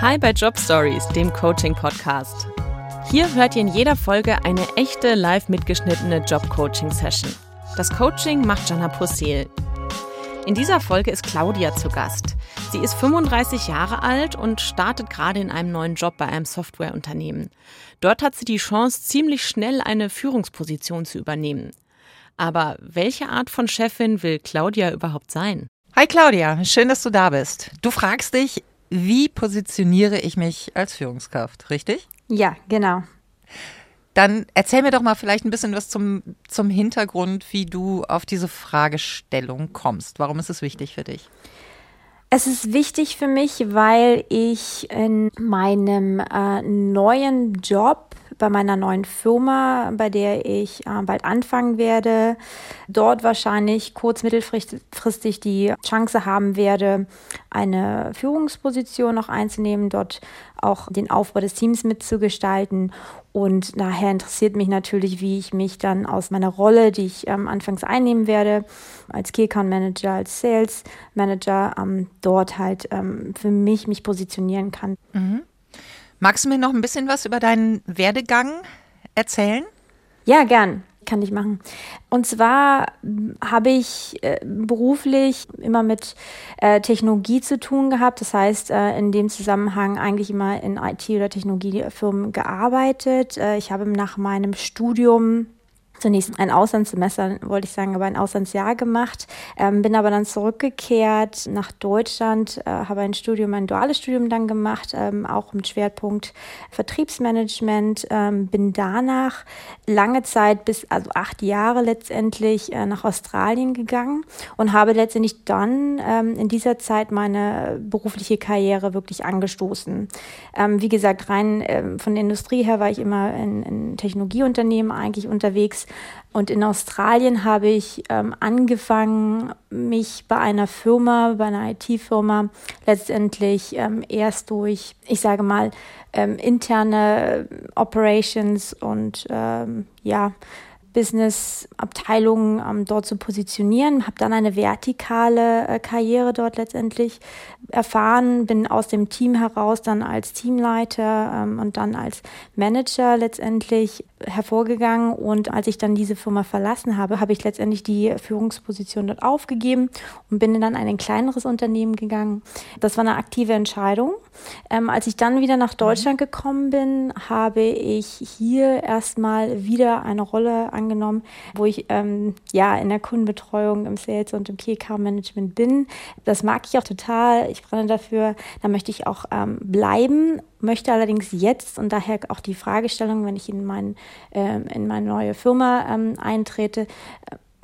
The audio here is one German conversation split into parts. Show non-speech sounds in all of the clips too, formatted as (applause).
Hi bei Job Stories, dem Coaching Podcast. Hier hört ihr in jeder Folge eine echte live mitgeschnittene Job Coaching Session. Das Coaching macht Jana Pussel. In dieser Folge ist Claudia zu Gast. Sie ist 35 Jahre alt und startet gerade in einem neuen Job bei einem Softwareunternehmen. Dort hat sie die Chance, ziemlich schnell eine Führungsposition zu übernehmen. Aber welche Art von Chefin will Claudia überhaupt sein? Hi Claudia, schön, dass du da bist. Du fragst dich, wie positioniere ich mich als Führungskraft, richtig? Ja, genau. Dann erzähl mir doch mal vielleicht ein bisschen was zum, zum Hintergrund, wie du auf diese Fragestellung kommst. Warum ist es wichtig für dich? Es ist wichtig für mich, weil ich in meinem äh, neuen Job bei meiner neuen Firma, bei der ich äh, bald anfangen werde, dort wahrscheinlich kurz mittelfristig die Chance haben werde, eine Führungsposition noch einzunehmen, dort auch den Aufbau des Teams mitzugestalten. Und daher interessiert mich natürlich, wie ich mich dann aus meiner Rolle, die ich ähm, anfangs einnehmen werde, als Key Account Manager, als Sales Manager, ähm, dort halt ähm, für mich mich positionieren kann. Mhm. Magst du mir noch ein bisschen was über deinen Werdegang erzählen? Ja, gern. Kann ich machen. Und zwar habe ich äh, beruflich immer mit äh, Technologie zu tun gehabt. Das heißt, äh, in dem Zusammenhang eigentlich immer in IT- oder Technologiefirmen gearbeitet. Äh, ich habe nach meinem Studium zunächst ein Auslandssemester, wollte ich sagen, aber ein Auslandsjahr gemacht, ähm, bin aber dann zurückgekehrt nach Deutschland, äh, habe ein Studium, ein duales Studium dann gemacht, ähm, auch mit Schwerpunkt Vertriebsmanagement, ähm, bin danach lange Zeit bis, also acht Jahre letztendlich äh, nach Australien gegangen und habe letztendlich dann ähm, in dieser Zeit meine berufliche Karriere wirklich angestoßen. Ähm, wie gesagt, rein ähm, von der Industrie her war ich immer in, in Technologieunternehmen eigentlich unterwegs und in Australien habe ich ähm, angefangen, mich bei einer Firma, bei einer IT-Firma letztendlich ähm, erst durch, ich sage mal, ähm, interne Operations und ähm, ja, Business-Abteilungen ähm, dort zu positionieren, habe dann eine vertikale äh, Karriere dort letztendlich erfahren, bin aus dem Team heraus dann als Teamleiter ähm, und dann als Manager letztendlich hervorgegangen und als ich dann diese Firma verlassen habe, habe ich letztendlich die Führungsposition dort aufgegeben und bin dann in ein kleineres Unternehmen gegangen. Das war eine aktive Entscheidung. Ähm, als ich dann wieder nach Deutschland gekommen bin, habe ich hier erstmal wieder eine Rolle angenommen, wo ich ähm, ja in der Kundenbetreuung, im Sales und im Key Account Management bin. Das mag ich auch total. Ich brenne dafür. Da möchte ich auch ähm, bleiben möchte allerdings jetzt und daher auch die Fragestellung, wenn ich in, mein, äh, in meine neue Firma ähm, eintrete,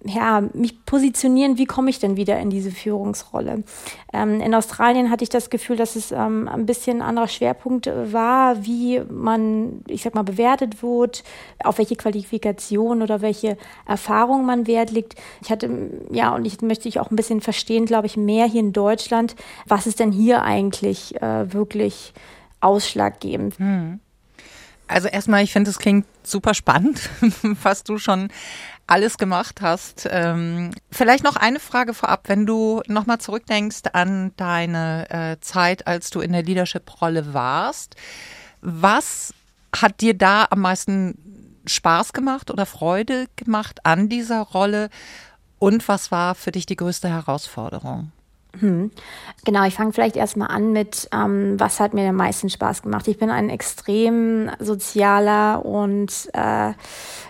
ja, mich positionieren, wie komme ich denn wieder in diese Führungsrolle? Ähm, in Australien hatte ich das Gefühl, dass es ähm, ein bisschen ein anderer Schwerpunkt war, wie man, ich sag mal, bewertet wird, auf welche Qualifikation oder welche Erfahrung man Wert legt. Ich hatte, ja, und ich möchte ich auch ein bisschen verstehen, glaube ich, mehr hier in Deutschland, was ist denn hier eigentlich äh, wirklich ausschlaggebend. Hm. Also erstmal, ich finde, es klingt super spannend, (laughs) was du schon alles gemacht hast. Ähm, vielleicht noch eine Frage vorab, wenn du nochmal zurückdenkst an deine äh, Zeit, als du in der Leadership-Rolle warst. Was hat dir da am meisten Spaß gemacht oder Freude gemacht an dieser Rolle? Und was war für dich die größte Herausforderung? Hm. Genau, ich fange vielleicht erstmal an mit, ähm, was hat mir am meisten Spaß gemacht. Ich bin ein extrem sozialer und äh,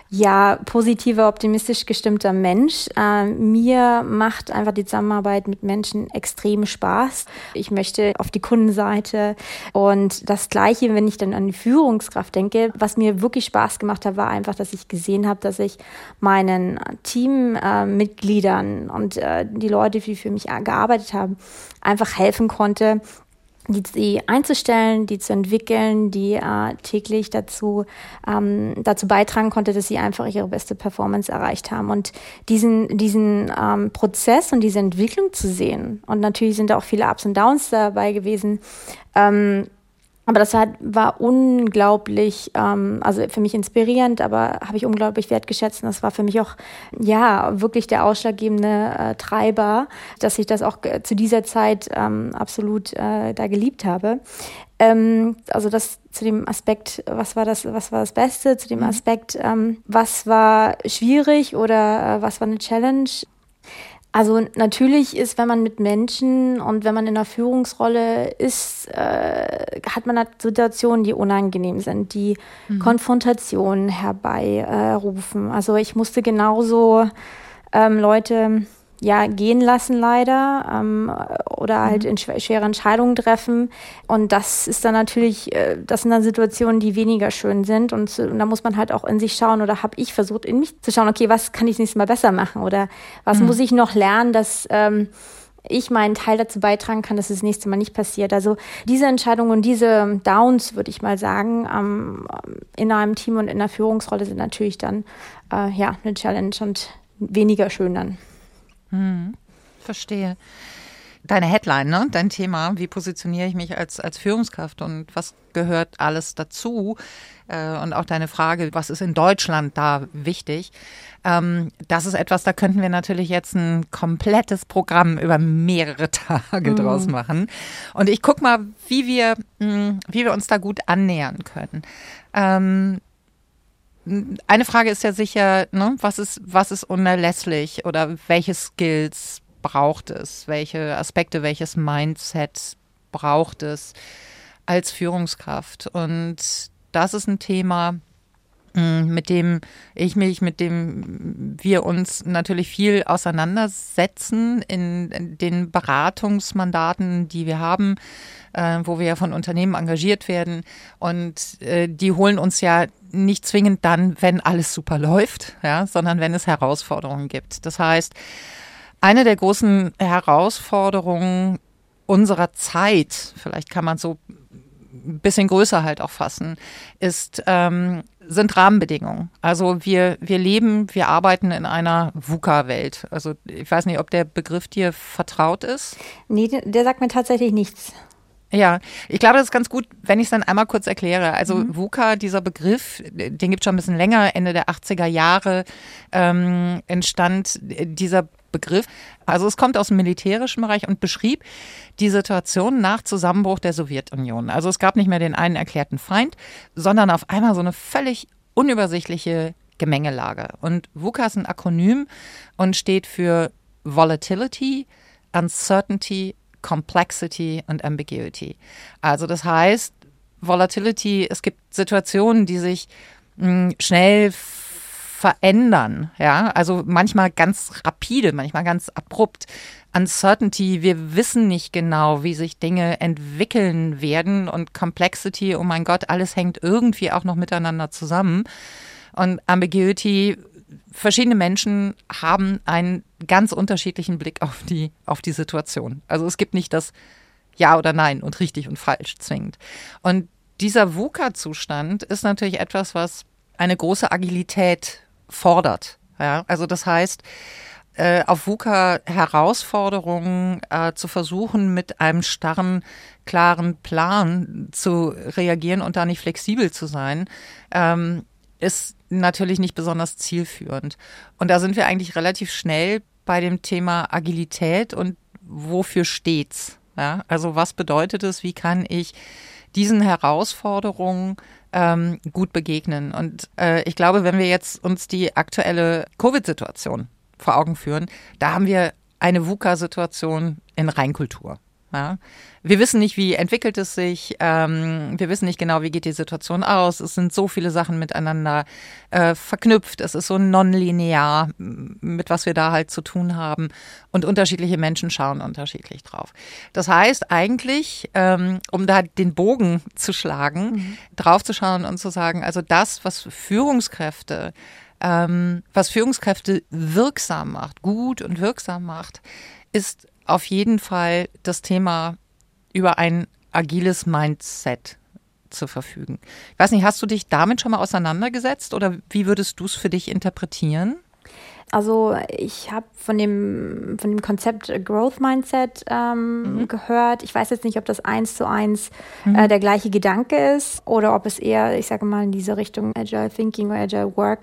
ja, positiver, optimistisch gestimmter Mensch. Äh, mir macht einfach die Zusammenarbeit mit Menschen extrem Spaß. Ich möchte auf die Kundenseite und das Gleiche, wenn ich dann an die Führungskraft denke, was mir wirklich Spaß gemacht hat, war einfach, dass ich gesehen habe, dass ich meinen Teammitgliedern äh, und äh, die Leute, die für mich gearbeitet haben, einfach helfen konnte, die, die einzustellen, die zu entwickeln, die äh, täglich dazu, ähm, dazu beitragen konnte, dass sie einfach ihre beste Performance erreicht haben. Und diesen, diesen ähm, Prozess und diese Entwicklung zu sehen, und natürlich sind da auch viele Ups und Downs dabei gewesen, ähm, Aber das war, war unglaublich, ähm, also für mich inspirierend, aber habe ich unglaublich wertgeschätzt. Und das war für mich auch, ja, wirklich der ausschlaggebende äh, Treiber, dass ich das auch zu dieser Zeit ähm, absolut äh, da geliebt habe. Ähm, also das zu dem Aspekt, was war das, was war das Beste, zu dem mhm. Aspekt, ähm, was war schwierig oder äh, was war eine Challenge. Also natürlich ist, wenn man mit Menschen und wenn man in einer Führungsrolle ist, äh, hat man halt Situationen, die unangenehm sind, die mhm. Konfrontationen herbeirufen. Äh, also ich musste genauso ähm, Leute ja gehen lassen leider ähm, oder halt mhm. in schwere Entscheidungen treffen und das ist dann natürlich äh, das sind dann Situationen die weniger schön sind und, und da muss man halt auch in sich schauen oder habe ich versucht in mich zu schauen okay was kann ich das nächste Mal besser machen oder was mhm. muss ich noch lernen dass ähm, ich meinen Teil dazu beitragen kann, dass es das nächste Mal nicht passiert. Also diese Entscheidungen und diese Downs, würde ich mal sagen, ähm, in einem Team und in der Führungsrolle sind natürlich dann äh, ja eine Challenge und weniger schön dann. Hm, verstehe. Deine Headline, ne? dein Thema, wie positioniere ich mich als, als Führungskraft und was gehört alles dazu? Äh, und auch deine Frage, was ist in Deutschland da wichtig? Ähm, das ist etwas, da könnten wir natürlich jetzt ein komplettes Programm über mehrere (laughs) Tage mhm. draus machen. Und ich gucke mal, wie wir, hm, wie wir uns da gut annähern können. Eine Frage ist ja sicher, ne, was ist, was ist unerlässlich oder welche Skills braucht es? Welche Aspekte, welches Mindset braucht es als Führungskraft? Und das ist ein Thema, mit dem ich mich, mit dem wir uns natürlich viel auseinandersetzen in den Beratungsmandaten, die wir haben, äh, wo wir ja von Unternehmen engagiert werden. Und äh, die holen uns ja nicht zwingend dann, wenn alles super läuft, ja, sondern wenn es Herausforderungen gibt. Das heißt, eine der großen Herausforderungen unserer Zeit, vielleicht kann man so ein bisschen größer halt auch fassen, ist, ähm, sind Rahmenbedingungen. Also wir, wir leben, wir arbeiten in einer VUCA-Welt. Also ich weiß nicht, ob der Begriff dir vertraut ist. Nee, der sagt mir tatsächlich nichts. Ja, ich glaube, das ist ganz gut, wenn ich es dann einmal kurz erkläre. Also mhm. VUCA, dieser Begriff, den gibt es schon ein bisschen länger, Ende der 80er Jahre ähm, entstand dieser Begriff. Also es kommt aus dem militärischen Bereich und beschrieb die Situation nach Zusammenbruch der Sowjetunion. Also es gab nicht mehr den einen erklärten Feind, sondern auf einmal so eine völlig unübersichtliche Gemengelage. Und VUCA ist ein Akronym und steht für Volatility, Uncertainty Complexity und Ambiguity. Also das heißt, Volatility, es gibt Situationen, die sich mh, hm, schnell verändern, ja, also manchmal ganz rapide, manchmal ganz abrupt. Uncertainty, wir wissen nicht genau, wie sich Dinge entwickeln werden und Complexity, oh mein Gott, alles hängt irgendwie auch noch miteinander zusammen. Und Ambiguity, verschiedene Menschen haben einen ganz unterschiedlichen Blick auf die, auf die Situation. Also es gibt nicht das Ja oder Nein und richtig und falsch zwingend. Und dieser VUCA-Zustand ist natürlich etwas, was eine große Agilität fordert. Ja, also das heißt, äh, auf VUCA Herausforderungen äh, zu versuchen, mit einem starren, klaren Plan zu reagieren und da nicht flexibel zu sein, ähm, ist natürlich nicht besonders zielführend. Und da sind wir eigentlich relativ schnell bei dem Thema Agilität und wofür steht's? Ja, also was bedeutet es? Wie kann ich diesen Herausforderungen ähm, gut begegnen? Und äh, ich glaube, wenn wir jetzt uns die aktuelle Covid-Situation vor Augen führen, da haben wir eine VUCA-Situation in Reinkultur. Ja. Wir wissen nicht, wie entwickelt es sich. Ähm, wir wissen nicht genau, wie geht die Situation aus. Es sind so viele Sachen miteinander äh, verknüpft. Es ist so nonlinear, mit was wir da halt zu tun haben. Und unterschiedliche Menschen schauen unterschiedlich drauf. Das heißt eigentlich, ähm, um da den Bogen zu schlagen, mhm. drauf zu schauen und zu sagen, also das, was Führungskräfte ähm, was Führungskräfte wirksam macht, gut und wirksam macht, ist auf jeden Fall das Thema über ein agiles Mindset zu verfügen. Ich weiß nicht, hast du dich damit schon mal auseinandergesetzt oder wie würdest du es für dich interpretieren? Also ich habe von dem, von dem Konzept Growth Mindset ähm, mhm. gehört. Ich weiß jetzt nicht, ob das eins zu eins mhm. äh, der gleiche Gedanke ist oder ob es eher, ich sage mal, in diese Richtung Agile Thinking oder Agile Work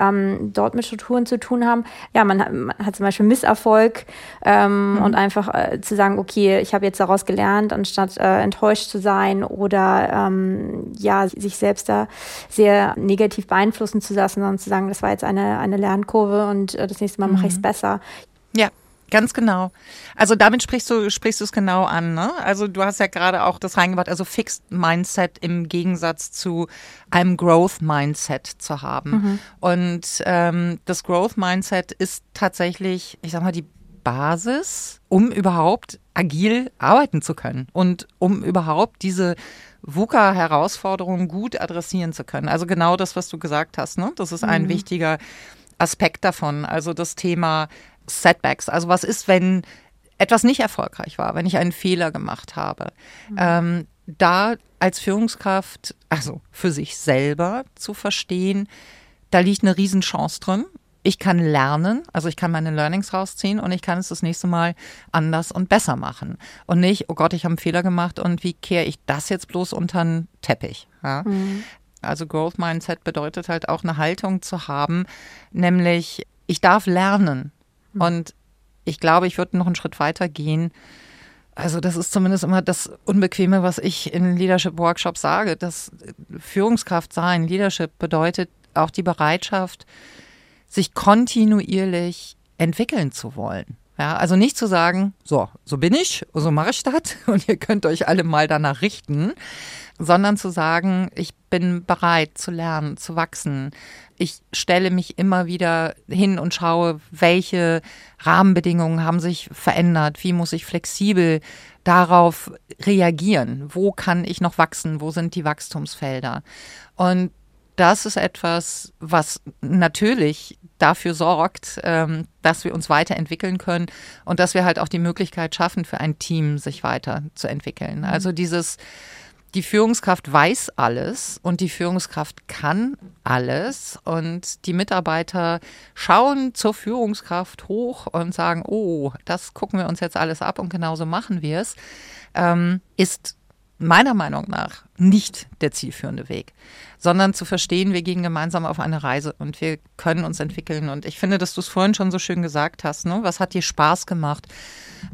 ähm, dort mit Strukturen zu tun haben. Ja, man hat, man hat zum Beispiel Misserfolg ähm, mhm. und einfach äh, zu sagen, okay, ich habe jetzt daraus gelernt, anstatt äh, enttäuscht zu sein oder ähm, ja, sich selbst da sehr negativ beeinflussen zu lassen, sondern zu sagen, das war jetzt eine, eine Lernkurve und äh, das nächste Mal mache ich es mhm. besser. Ja. Ganz genau. Also damit sprichst du sprichst du es genau an. Ne? Also du hast ja gerade auch das reingebracht, also Fixed Mindset im Gegensatz zu einem Growth Mindset zu haben. Mhm. Und ähm, das Growth Mindset ist tatsächlich, ich sag mal, die Basis, um überhaupt agil arbeiten zu können und um überhaupt diese VUCA-Herausforderungen gut adressieren zu können. Also genau das, was du gesagt hast. Ne? Das ist ein mhm. wichtiger Aspekt davon. Also das Thema Setbacks. Also was ist, wenn etwas nicht erfolgreich war, wenn ich einen Fehler gemacht habe. Mhm. Ähm, da als Führungskraft, also für sich selber zu verstehen, da liegt eine Riesenchance drin. Ich kann lernen, also ich kann meine Learnings rausziehen und ich kann es das nächste Mal anders und besser machen. Und nicht, oh Gott, ich habe einen Fehler gemacht und wie kehre ich das jetzt bloß unter den Teppich? Ja? Mhm. Also Growth Mindset bedeutet halt auch eine Haltung zu haben, nämlich ich darf lernen. Mhm. Und ich glaube, ich würde noch einen Schritt weiter gehen. Also das ist zumindest immer das Unbequeme, was ich in Leadership Workshops sage. Das Führungskraft sein, Leadership bedeutet auch die Bereitschaft, sich kontinuierlich entwickeln zu wollen. Ja, also nicht zu sagen, so, so bin ich, so mache ich das (laughs) und ihr könnt euch alle mal danach richten, sondern zu sagen, ich bin bereit zu lernen, zu wachsen. Ich stelle mich immer wieder hin und schaue, welche Rahmenbedingungen haben sich verändert, wie muss ich flexibel darauf reagieren, wo kann ich noch wachsen, wo sind die Wachstumsfelder. Und das ist etwas, was natürlich dafür sorgt, ähm, dass wir uns weiterentwickeln können und dass wir halt auch die Möglichkeit schaffen, für ein Team sich weiterzuentwickeln. Mhm. Also dieses die Führungskraft weiß alles und die Führungskraft kann alles. Und die Mitarbeiter schauen zur Führungskraft hoch und sagen, oh, das gucken wir uns jetzt alles ab und genauso machen wir es, ähm, ist meiner Meinung nach nicht der zielführende Weg, sondern zu verstehen, wir gehen gemeinsam auf eine Reise und wir können uns entwickeln. Und ich finde, dass du es vorhin schon so schön gesagt hast. Ne? Was hat dir Spaß gemacht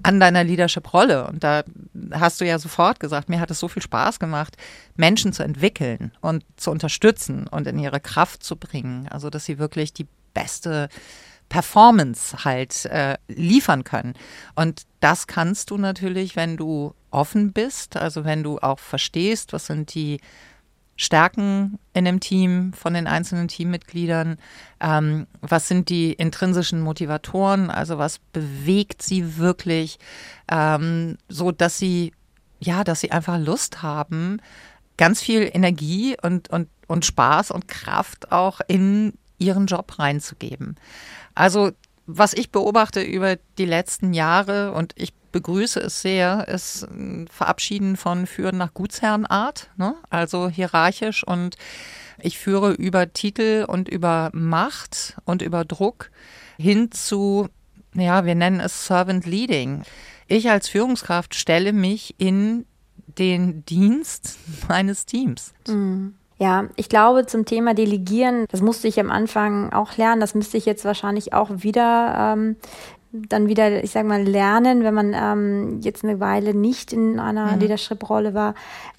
an deiner Leadership-Rolle? Und da hast du ja sofort gesagt, mir hat es so viel Spaß gemacht, Menschen zu entwickeln und zu unterstützen und in ihre Kraft zu bringen. Also, dass sie wirklich die beste Performance halt äh, liefern können. Und das kannst du natürlich, wenn du offen bist, also wenn du auch verstehst, was sind die Stärken in dem Team von den einzelnen Teammitgliedern, ähm, was sind die intrinsischen Motivatoren, also was bewegt sie wirklich, ähm, so dass sie ja, dass sie einfach Lust haben, ganz viel Energie und, und, und Spaß und Kraft auch in ihren Job reinzugeben. Also was ich beobachte über die letzten Jahre und ich begrüße es sehr, ist ein Verabschieden von Führen nach Gutsherrenart, ne? also hierarchisch und ich führe über Titel und über Macht und über Druck hin zu, ja, wir nennen es Servant Leading. Ich als Führungskraft stelle mich in den Dienst meines Teams. Mhm. Ja, ich glaube zum Thema Delegieren, das musste ich am Anfang auch lernen, das müsste ich jetzt wahrscheinlich auch wieder ähm, dann wieder, ich sage mal, lernen, wenn man ähm, jetzt eine Weile nicht in einer mhm. Leadership-Rolle war,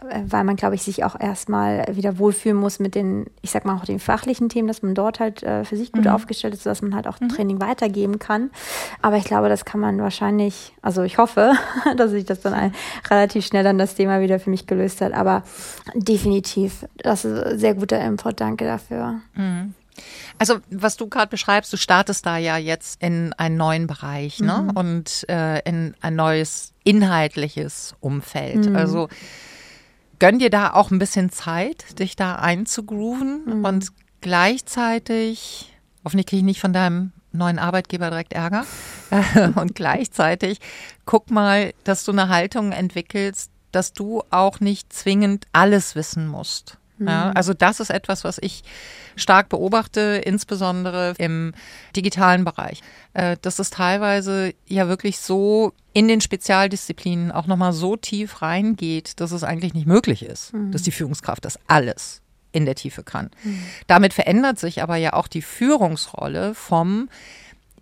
äh, weil man, glaube ich, sich auch erstmal wieder wohlfühlen muss mit den, ich sag mal, auch den fachlichen Themen, dass man dort halt äh, für sich gut mhm. aufgestellt ist, sodass man halt auch mhm. Training weitergeben kann. Aber ich glaube, das kann man wahrscheinlich, also ich hoffe, (laughs) dass sich das dann ein, relativ schnell dann das Thema wieder für mich gelöst hat. Aber definitiv, das ist sehr guter Input, danke dafür. Also was du gerade beschreibst, du startest da ja jetzt in einen neuen Bereich ne? Mhm. und äh, in ein neues inhaltliches Umfeld. Mhm. Also gönn dir da auch ein bisschen Zeit, dich da einzugrooven mhm. und gleichzeitig, hoffentlich kriege ich nicht von deinem neuen Arbeitgeber direkt Ärger (laughs) und gleichzeitig guck mal, dass du eine Haltung entwickelst, dass du auch nicht zwingend alles wissen musst Ja, also das ist etwas, was ich stark beobachte, insbesondere im digitalen Bereich. Äh, dass es teilweise ja wirklich so in den Spezialdisziplinen auch nochmal so tief reingeht, dass es eigentlich nicht möglich ist, mhm. dass die Führungskraft das alles in der Tiefe kann. Mhm. Damit verändert sich aber ja auch die Führungsrolle vom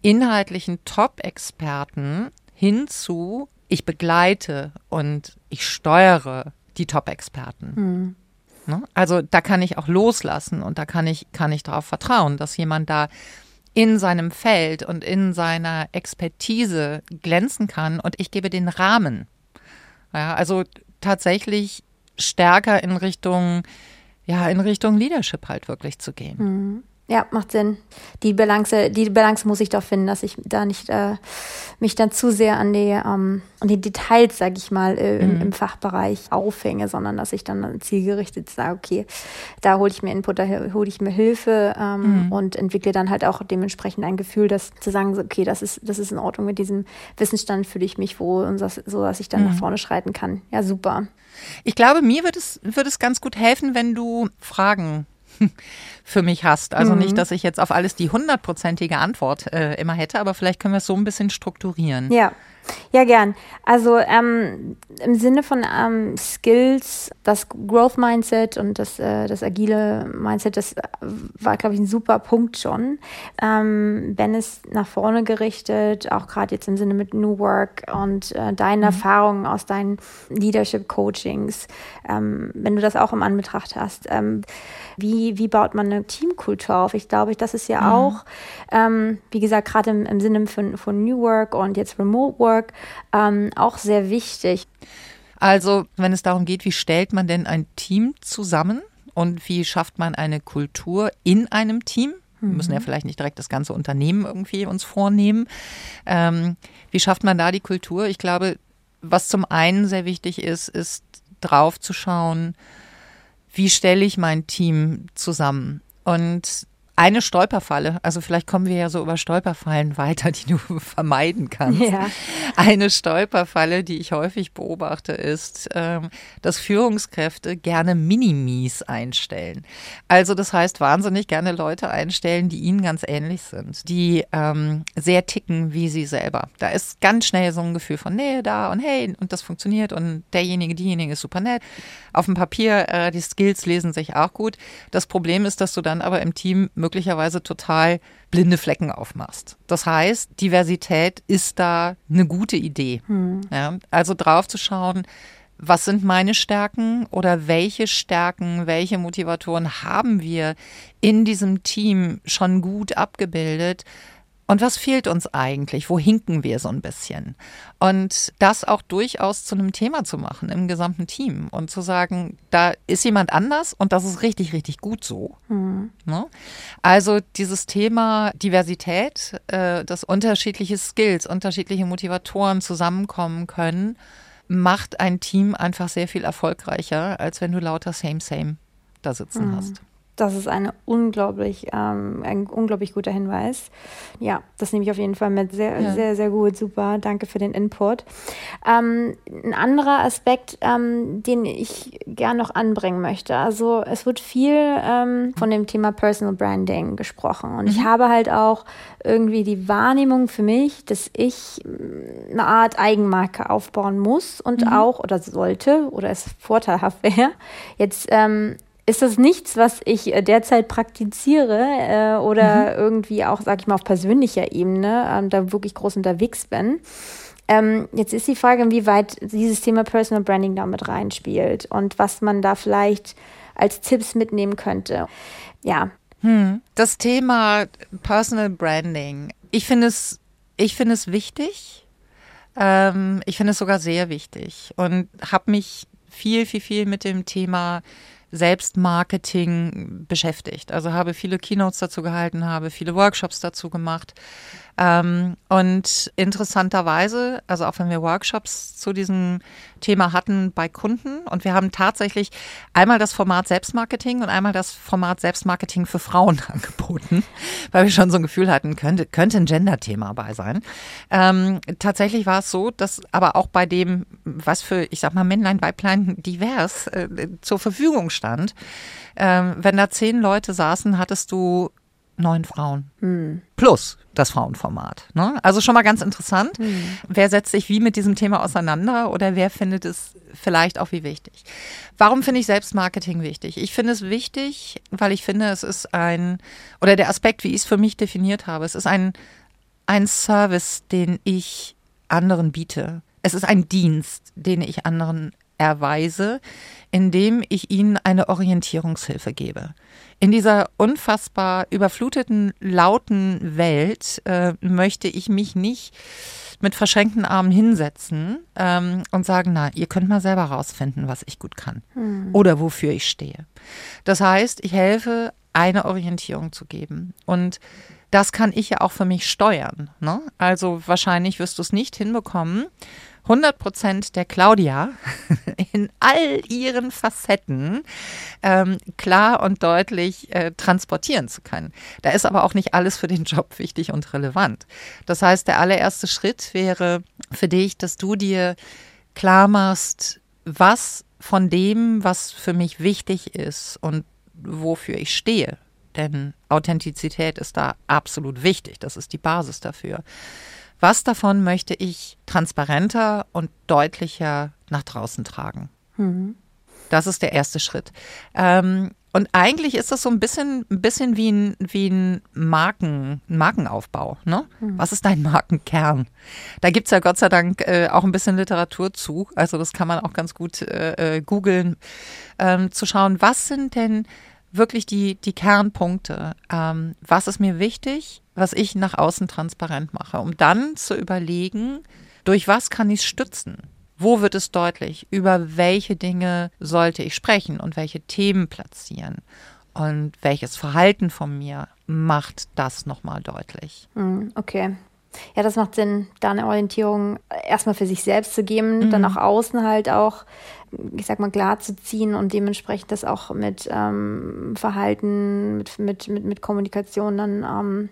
inhaltlichen Top-Experten hin zu ich begleite und ich steuere die Top-Experten. Mhm. Ne? Also da kann ich auch loslassen und da kann ich, kann ich darauf vertrauen, dass jemand da in seinem Feld und in seiner Expertise glänzen kann und ich gebe den Rahmen. Ja, also tatsächlich stärker in Richtung, ja, in Richtung Leadership halt wirklich zu gehen. Mhm. Ja, macht Sinn. Die Balance, die Balance muss ich doch finden, dass ich da nicht äh, mich dann zu sehr an die, ähm, an die Details, sag ich mal, äh, im, mhm. im, Fachbereich aufhänge, sondern dass ich dann zielgerichtet sage, okay, da hole ich mir Input, da hole ich mir Hilfe ähm, mhm. und entwickle dann halt auch dementsprechend ein Gefühl, dass zu sagen, okay, das ist, das ist in Ordnung mit diesem Wissensstand, fühle ich mich wohl und das, so, dass ich dann mhm. nach vorne schreiten kann. Ja, super. Ich glaube, mir wird es, wird es ganz gut helfen, wenn du Fragen für mich hast. Also mhm. nicht, dass ich jetzt auf alles die hundertprozentige Antwort äh, immer hätte, aber vielleicht können wir es so ein bisschen strukturieren. Ja. Ja, gern. Also ähm, im Sinne von ähm, Skills, das Growth Mindset und das, äh, das agile Mindset, das war, glaube ich, ein super Punkt schon. Ähm, ben ist nach vorne gerichtet, auch gerade jetzt im Sinne mit New Work und äh, deine mhm. Erfahrungen aus deinen Leadership Coachings, ähm, wenn du das auch im Anbetracht hast. Ähm, wie, wie baut man eine Teamkultur auf? Ich glaube, das ist ja mhm. auch, ähm, wie gesagt, gerade im, im Sinne von, von New Work und jetzt Remote Work, Work ähm, auch sehr wichtig. Also, wenn es darum geht, wie stellt man denn ein Team zusammen und wie schafft man eine Kultur in einem Team? Wir müssen ja mhm. vielleicht nicht direkt das ganze Unternehmen irgendwie uns vornehmen. Ähm, wie schafft man da die Kultur? Ich glaube, was zum einen sehr wichtig ist, ist drauf zu schauen, wie stelle ich mein Team zusammen? Und eine Stolperfalle, also vielleicht kommen wir ja so über Stolperfallen weiter, die du (laughs) vermeiden kannst. Ja. Eine Stolperfalle, die ich häufig beobachte, ist, ähm, dass Führungskräfte gerne Minimis einstellen. Also das heißt, wahnsinnig gerne Leute einstellen, die ihnen ganz ähnlich sind, die ähm, sehr ticken wie sie selber. Da ist ganz schnell so ein Gefühl von Nähe da und hey, und das funktioniert und derjenige, diejenige ist super nett. Auf dem Papier, äh, die Skills lesen sich auch gut. Das Problem ist, dass du dann aber im Team möglicherweise total blinde Flecken aufmachst. Das heißt, Diversität ist da eine gute Idee. Hm. Ja, also drauf zu schauen, was sind meine Stärken oder welche Stärken, welche Motivatoren haben wir in diesem Team schon gut abgebildet? Und was fehlt uns eigentlich? Wo hinken wir so ein bisschen? Und das auch durchaus zu einem Thema zu machen im gesamten Team und zu sagen, da ist jemand anders und das ist richtig, richtig gut so. Mhm. Also dieses Thema Diversität, äh, dass unterschiedliche Skills, unterschiedliche Motivatoren zusammenkommen können, macht ein Team einfach sehr viel erfolgreicher, als wenn du lauter Same, Same da sitzen mhm. hast. Das ist eine unglaublich, ähm, ein unglaublich guter Hinweis. Ja, das nehme ich auf jeden Fall mit. Sehr, ja. sehr, sehr gut. Super. Danke für den Input. Ähm, ein anderer Aspekt, ähm, den ich gern noch anbringen möchte. Also es wird viel ähm, von dem Thema Personal Branding gesprochen. Und mhm. ich habe halt auch irgendwie die Wahrnehmung für mich, dass ich mm, eine Art Eigenmarke aufbauen muss und mhm. auch oder sollte oder es vorteilhaft (laughs) wäre, jetzt ähm, ist das nichts, was ich äh, derzeit praktiziere äh, oder mhm. irgendwie auch, sag ich mal, auf persönlicher Ebene äh, da wirklich groß unterwegs bin. Ähm, jetzt ist die Frage, inwieweit dieses Thema Personal Branding damit reinspielt und was man da vielleicht als Tipps mitnehmen könnte. Ja. Hm. Das Thema Personal Branding, ich finde es, ich finde es wichtig. Ähm, ich finde es sogar sehr wichtig und habe mich viel, viel, viel mit dem Thema Selbstmarketing beschäftigt. Also habe viele Keynotes dazu gehalten, habe viele Workshops dazu gemacht. Ähm, und interessanterweise, also auch wenn wir Workshops zu diesem Thema hatten bei Kunden und wir haben tatsächlich einmal das Format Selbstmarketing und einmal das Format Selbstmarketing für Frauen (laughs) angeboten, weil wir schon so ein Gefühl hatten, könnte, könnte ein Gender-Thema bei sein. Ähm, tatsächlich war es so, dass aber auch bei dem, was für, ich sag mal, Männlein, Weiblein divers äh, zur Verfügung stand, ähm, wenn da zehn Leute saßen, hattest du neun Frauen. Mhm. Plus das Frauenformat. Ne? Also schon mal ganz interessant. Mhm. Wer setzt sich wie mit diesem Thema auseinander oder wer findet es vielleicht auch wie wichtig? Warum finde ich Selbstmarketing wichtig? Ich finde es wichtig, weil ich finde, es ist ein, oder der Aspekt, wie ich es für mich definiert habe, es ist ein, ein Service, den ich anderen biete. Es ist ein Dienst, den ich anderen erweise, indem ich ihnen eine Orientierungshilfe gebe. In dieser unfassbar überfluteten, lauten Welt äh, möchte ich mich nicht mit verschränkten Armen hinsetzen ähm, und sagen, na, ihr könnt mal selber rausfinden, was ich gut kann hm. oder wofür ich stehe. Das heißt, ich helfe, eine Orientierung zu geben. Und das kann ich ja auch für mich steuern. Ne? Also wahrscheinlich wirst du es nicht hinbekommen, 100 Prozent der Claudia (laughs) in all ihren Facetten ähm, klar und deutlich äh, transportieren zu können. Da ist aber auch nicht alles für den Job wichtig und relevant. Das heißt, der allererste Schritt wäre für dich, dass du dir klar machst, was von dem, was für mich wichtig ist und wofür ich stehe. Denn Authentizität ist da absolut wichtig. Das ist die Basis dafür. Was davon möchte ich transparenter und deutlicher nach draußen tragen? Mhm. Das ist der erste Schritt. Ähm, und eigentlich ist das so ein bisschen, ein bisschen wie ein, wie ein Marken, Markenaufbau. Ne? Mhm. Was ist dein Markenkern? Da gibt es ja Gott sei Dank äh, auch ein bisschen Literatur zu. Also das kann man auch ganz gut äh, äh googeln, ähm, zu schauen, was sind denn wirklich die, die Kernpunkte. Ähm, was ist mir wichtig? was ich nach außen transparent mache, um dann zu überlegen, durch was kann ich es stützen? Wo wird es deutlich? Über welche Dinge sollte ich sprechen und welche Themen platzieren? Und welches Verhalten von mir macht das nochmal deutlich? Hm, okay. Ja, das macht Sinn, da eine Orientierung erstmal für sich selbst zu geben, mhm. dann nach außen halt auch, ich sag mal, klar zu ziehen und dementsprechend das auch mit ähm, Verhalten, mit, mit, mit, mit Kommunikation dann ähm,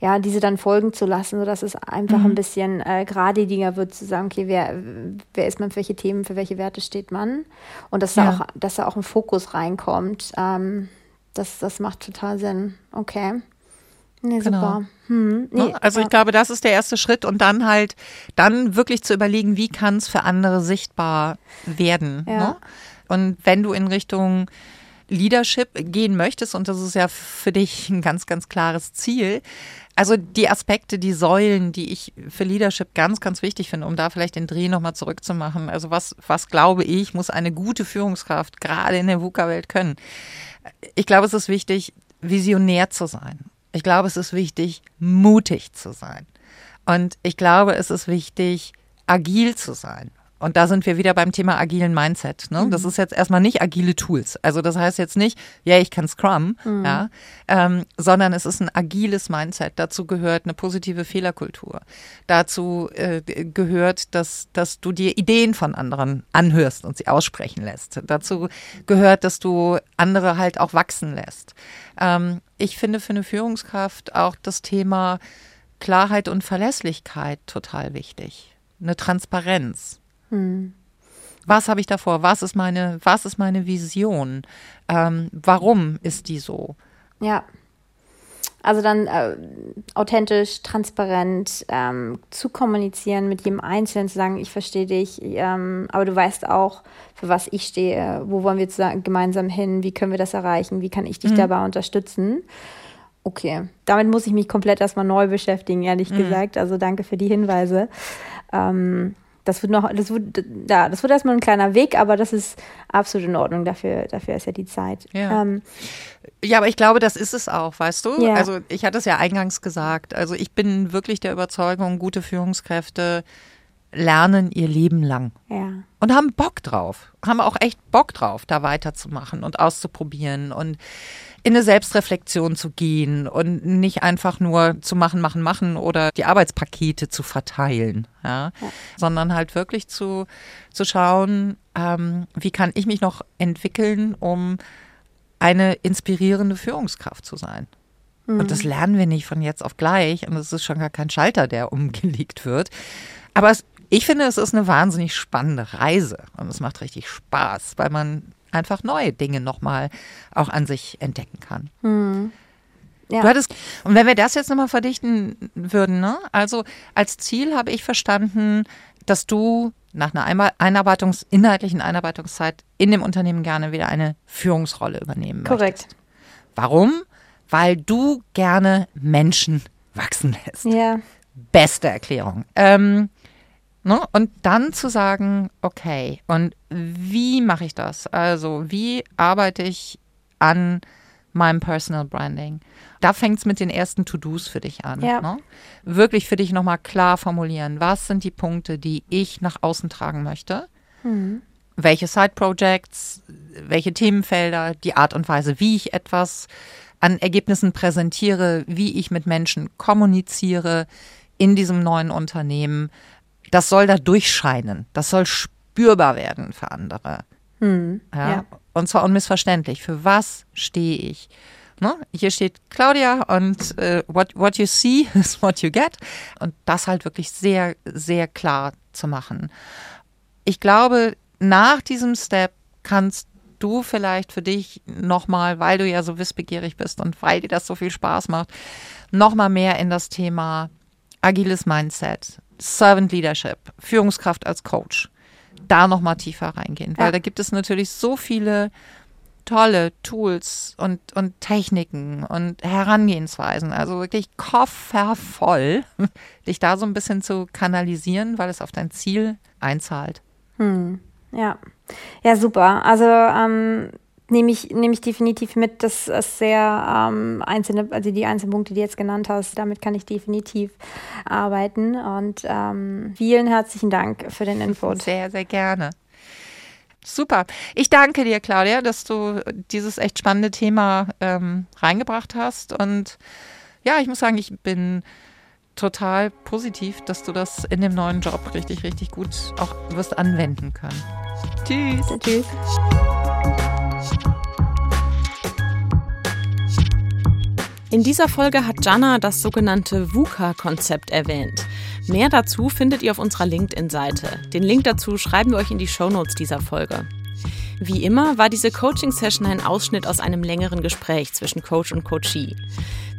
ja, diese dann folgen zu lassen, sodass es einfach mhm. ein bisschen äh, geradliniger wird, zu sagen, okay, wer, wer ist man für welche Themen, für welche Werte steht man? Und dass ja. da auch, dass da auch ein Fokus reinkommt. Ähm, das, das macht total Sinn. Okay. Nee, genau. super. Hm, nee, also ich glaube, das ist der erste Schritt und dann halt, dann wirklich zu überlegen, wie kann es für andere sichtbar werden. Ja. Ne? Und wenn du in Richtung Leadership gehen möchtest, und das ist ja für dich ein ganz, ganz klares Ziel, also die Aspekte, die Säulen, die ich für Leadership ganz, ganz wichtig finde, um da vielleicht den Dreh nochmal zurückzumachen. Also was, was glaube ich, muss eine gute Führungskraft gerade in der VUCA-Welt können? Ich glaube, es ist wichtig, visionär zu sein. Ich glaube, es ist wichtig, mutig zu sein. Und ich glaube, es ist wichtig, agil zu sein. Und da sind wir wieder beim Thema agilen Mindset. Ne? Mhm. Das ist jetzt erstmal nicht agile Tools. Also das heißt jetzt nicht, ja, ich kann Scrum, mhm. ja, ähm, sondern es ist ein agiles Mindset. Dazu gehört eine positive Fehlerkultur. Dazu äh, gehört, dass, dass du dir Ideen von anderen anhörst und sie aussprechen lässt. Dazu gehört, dass du andere halt auch wachsen lässt. Ähm, ich finde für eine Führungskraft auch das Thema Klarheit und Verlässlichkeit total wichtig. Eine Transparenz. Hm. Was habe ich davor? Was ist meine, was ist meine Vision? Ähm, warum ist die so? Ja. Also dann äh, authentisch, transparent ähm, zu kommunizieren, mit jedem Einzelnen zu sagen, ich verstehe dich, ähm, aber du weißt auch, für was ich stehe, wo wollen wir zusammen, gemeinsam hin, wie können wir das erreichen, wie kann ich dich mhm. dabei unterstützen. Okay, damit muss ich mich komplett erstmal neu beschäftigen, ehrlich mhm. gesagt. Also danke für die Hinweise. Ähm, das wird noch, das wird, ja, das wird erstmal ein kleiner Weg, aber das ist absolut in Ordnung. Dafür, dafür ist ja die Zeit. Ja. Ähm, ja, aber ich glaube, das ist es auch, weißt du? Ja. Also ich hatte es ja eingangs gesagt. Also ich bin wirklich der Überzeugung, gute Führungskräfte lernen ihr Leben lang. Ja. und haben Bock drauf, haben auch echt Bock drauf, da weiterzumachen und auszuprobieren und in eine Selbstreflexion zu gehen und nicht einfach nur zu machen, machen, machen oder die Arbeitspakete zu verteilen, ja, ja. sondern halt wirklich zu, zu schauen, ähm, wie kann ich mich noch entwickeln, um eine inspirierende Führungskraft zu sein. Mhm. Und das lernen wir nicht von jetzt auf gleich und es ist schon gar kein Schalter, der (laughs) umgelegt wird. Aber es, ich finde, es ist eine wahnsinnig spannende Reise und es macht richtig Spaß, weil man einfach neue Dinge nochmal auch an sich entdecken kann. Mhm. Ja. Du hattest, und wenn wir das jetzt nochmal verdichten würden, ne? Also als Ziel habe ich verstanden, dass du nach einer Einarbeitungs-, inhaltlichen Einarbeitungszeit in dem Unternehmen gerne wieder eine Führungsrolle übernehmen Korrekt. möchtest. Warum? Weil du gerne Menschen wachsen lässt. Ja. Beste Erklärung. Ähm, Ne? Und dann zu sagen, okay, und wie mache ich das? Also, wie arbeite ich an meinem Personal Branding? Da fängt es mit den ersten To-Dos für dich an. Ja. Ne? Wirklich für dich nochmal klar formulieren, was sind die Punkte, die ich nach außen tragen möchte? Mhm. Welche Side-Projects, welche Themenfelder, die Art und Weise, wie ich etwas an Ergebnissen präsentiere, wie ich mit Menschen kommuniziere in diesem neuen Unternehmen das soll da durchscheinen. Das soll spürbar werden für andere. Hm, ja? ja? Und zwar unmissverständlich. Für was stehe ich? Ne? Hier steht Claudia und äh, what, what you see (laughs) is what you get. Und das halt wirklich sehr, sehr klar zu machen. Ich glaube, nach diesem Step kannst du vielleicht für dich nochmal, weil du ja so wissbegierig bist und weil dir das so viel Spaß macht, nochmal mehr in das Thema agiles Mindset, Servant Leadership, Führungskraft als Coach, da nochmal tiefer reingehen. Weil ja. da gibt es natürlich so viele tolle Tools und, und Techniken und Herangehensweisen. Also wirklich koffervoll, (laughs) dich da so ein bisschen zu kanalisieren, weil es auf dein Ziel einzahlt. Hm. Ja. Ja, super. Also ähm, nehme ich, nehme ich definitiv mit, dass es sehr ähm, einzelne, also die einzelnen Punkte, die du jetzt genannt hast, damit kann ich definitiv arbeiten. Und ähm, vielen herzlichen Dank für den Input. Sehr, sehr gerne. Super. Ich danke dir, Claudia, dass du dieses echt spannende Thema ähm, reingebracht hast. Und ja, ich muss sagen, ich bin total positiv, dass du das in dem neuen Job richtig, richtig gut auch wirst anwenden können. Tschüss. Tschüss. In dieser Folge hat Jana das sogenannte VUCA-Konzept erwähnt. Mehr dazu findet ihr auf unserer LinkedIn-Seite. Den Link dazu schreiben wir euch in die Shownotes dieser Folge. Wie immer war diese Coaching-Session ein Ausschnitt aus einem längeren Gespräch zwischen Coach und Coachee.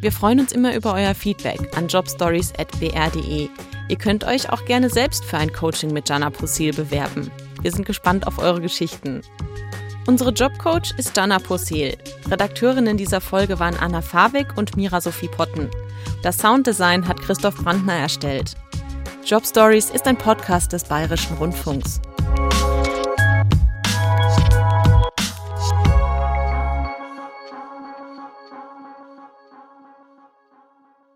Wir freuen uns immer über euer Feedback an jobstories.br.de. Ihr könnt euch auch gerne selbst für ein Coaching mit Jana Posil bewerben. Wir sind gespannt auf eure Geschichten. Unsere Jobcoach ist Jana Posel. Redakteurinnen dieser Folge waren Anna Fawig und Mira Sophie Potten. Das Sounddesign hat Christoph Brandner erstellt. Job Stories ist ein Podcast des Bayerischen Rundfunks.